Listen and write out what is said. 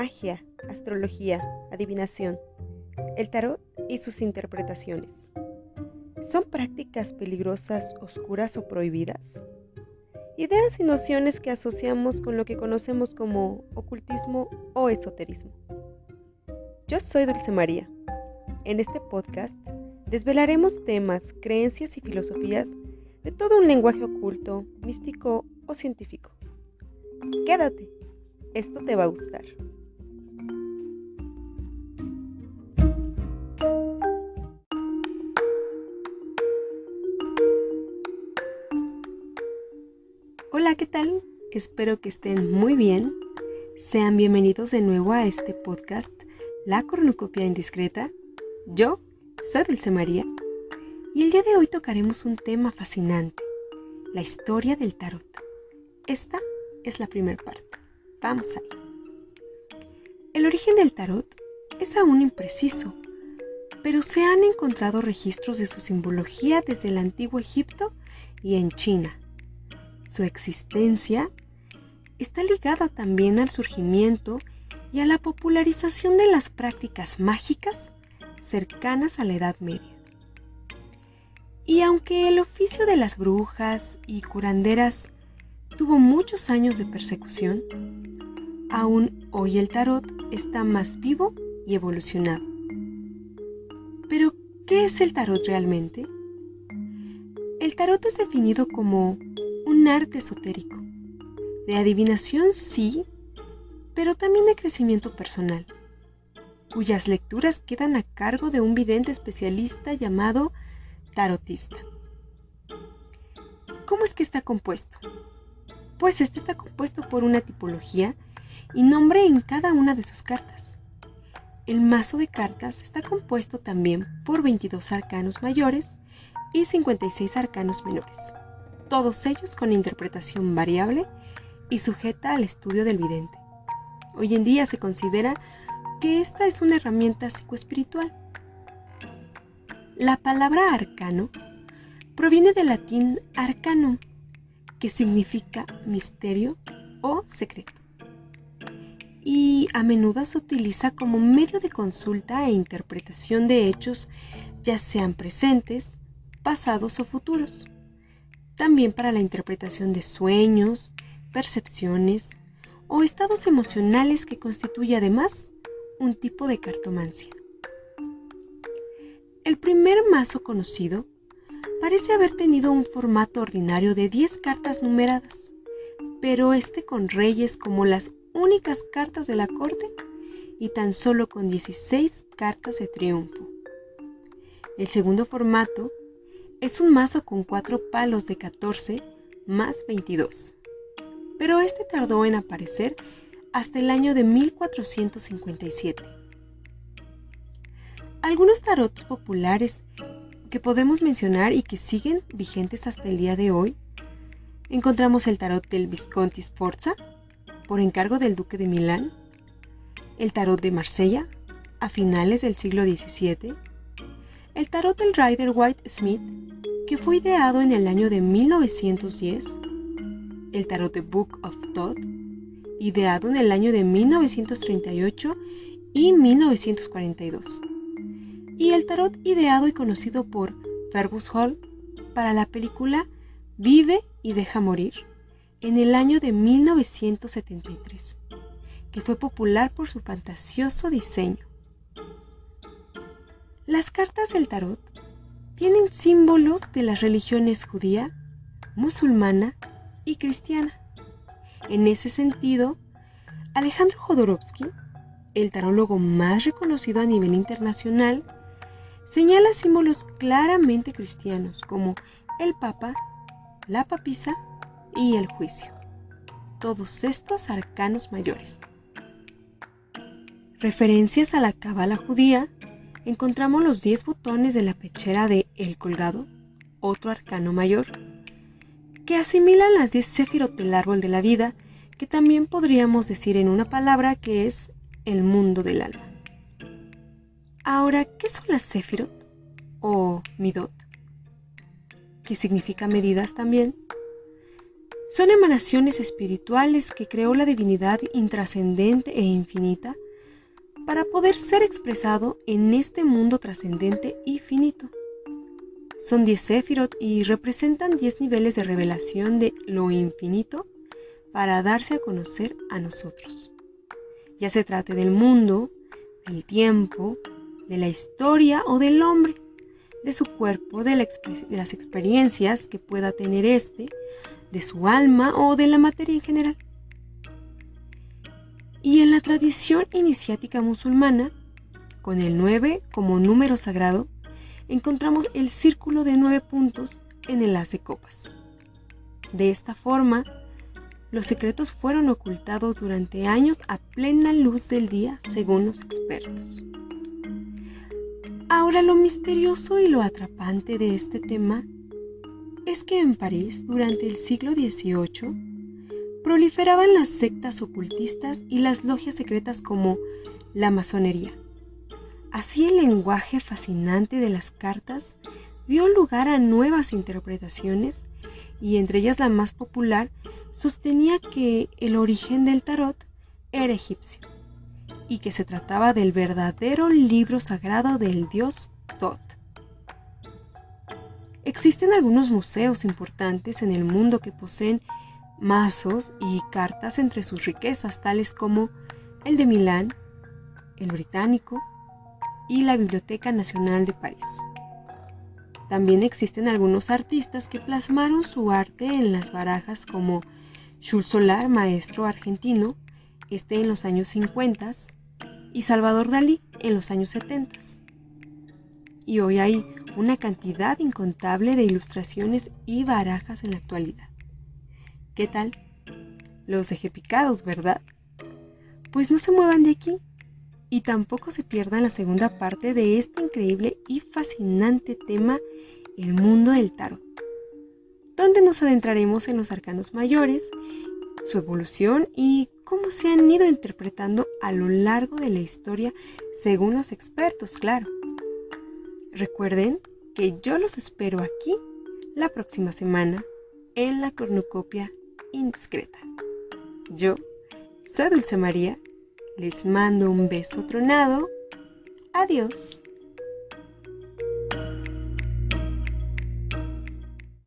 magia, astrología, adivinación, el tarot y sus interpretaciones. ¿Son prácticas peligrosas, oscuras o prohibidas? Ideas y nociones que asociamos con lo que conocemos como ocultismo o esoterismo. Yo soy Dulce María. En este podcast desvelaremos temas, creencias y filosofías de todo un lenguaje oculto, místico o científico. Quédate, esto te va a gustar. Hola, ¿qué tal? Espero que estén muy bien. Sean bienvenidos de nuevo a este podcast, La Cornucopia Indiscreta. Yo soy Dulce María y el día de hoy tocaremos un tema fascinante, la historia del tarot. Esta es la primera parte. Vamos ahí. El origen del tarot es aún impreciso, pero se han encontrado registros de su simbología desde el antiguo Egipto y en China. Su existencia está ligada también al surgimiento y a la popularización de las prácticas mágicas cercanas a la Edad Media. Y aunque el oficio de las brujas y curanderas tuvo muchos años de persecución, aún hoy el tarot está más vivo y evolucionado. Pero, ¿qué es el tarot realmente? El tarot es definido como un arte esotérico. De adivinación sí, pero también de crecimiento personal, cuyas lecturas quedan a cargo de un vidente especialista llamado tarotista. ¿Cómo es que está compuesto? Pues este está compuesto por una tipología y nombre en cada una de sus cartas. El mazo de cartas está compuesto también por 22 arcanos mayores y 56 arcanos menores todos ellos con interpretación variable y sujeta al estudio del vidente. Hoy en día se considera que esta es una herramienta psicoespiritual. La palabra arcano proviene del latín arcanum, que significa misterio o secreto. Y a menudo se utiliza como medio de consulta e interpretación de hechos, ya sean presentes, pasados o futuros también para la interpretación de sueños, percepciones o estados emocionales que constituye además un tipo de cartomancia. El primer mazo conocido parece haber tenido un formato ordinario de 10 cartas numeradas, pero este con reyes como las únicas cartas de la corte y tan solo con 16 cartas de triunfo. El segundo formato es un mazo con cuatro palos de 14 más 22. Pero este tardó en aparecer hasta el año de 1457. Algunos tarots populares que podemos mencionar y que siguen vigentes hasta el día de hoy, encontramos el tarot del Visconti Sforza, por encargo del duque de Milán, el tarot de Marsella, a finales del siglo XVII, el tarot del Rider White Smith, que fue ideado en el año de 1910, el tarot de Book of Thoth, ideado en el año de 1938 y 1942, y el tarot ideado y conocido por Fergus Hall para la película Vive y deja morir en el año de 1973, que fue popular por su fantasioso diseño. Las cartas del tarot tienen símbolos de las religiones judía, musulmana y cristiana. En ese sentido, Alejandro Jodorowsky, el tarólogo más reconocido a nivel internacional, señala símbolos claramente cristianos como el Papa, la papisa y el juicio. Todos estos arcanos mayores. Referencias a la cábala judía encontramos los 10 botones de la pechera de El Colgado, otro arcano mayor, que asimilan las 10 sefirot del árbol de la vida, que también podríamos decir en una palabra que es el mundo del alma. Ahora, ¿qué son las sefirot o midot? ¿Qué significa medidas también? Son emanaciones espirituales que creó la divinidad intrascendente e infinita para poder ser expresado en este mundo trascendente y finito. Son 10 Sefirot y representan 10 niveles de revelación de lo infinito para darse a conocer a nosotros. Ya se trate del mundo, del tiempo, de la historia o del hombre, de su cuerpo, de, las experiencias que pueda tener éste, de su alma o de la materia en general. Y en la tradición iniciática musulmana, con el 9 como número sagrado, encontramos el círculo de nueve puntos en el haz de copas. De esta forma, los secretos fueron ocultados durante años a plena luz del día, según los expertos. Ahora lo misterioso y lo atrapante de este tema es que en París, durante el siglo XVIII, proliferaban las sectas ocultistas y las logias secretas como la masonería. Así el lenguaje fascinante de las cartas dio lugar a nuevas interpretaciones y entre ellas la más popular sostenía que el origen del tarot era egipcio y que se trataba del verdadero libro sagrado del dios Tot. Existen algunos museos importantes en el mundo que poseen mazos y cartas entre sus riquezas, tales como el de Milán, el británico y la Biblioteca Nacional de París. También existen algunos artistas que plasmaron su arte en las barajas como Jules Solar, maestro argentino, este en los años 50, y Salvador Dalí en los años 70. Y hoy hay una cantidad incontable de ilustraciones y barajas en la actualidad. ¿Qué tal? Los dejé picados, ¿verdad? Pues no se muevan de aquí y tampoco se pierdan la segunda parte de este increíble y fascinante tema, el mundo del tarot, donde nos adentraremos en los arcanos mayores, su evolución y cómo se han ido interpretando a lo largo de la historia según los expertos, claro. Recuerden que yo los espero aquí la próxima semana en la cornucopia indiscreta. Yo soy Dulce María, les mando un beso tronado. Adiós.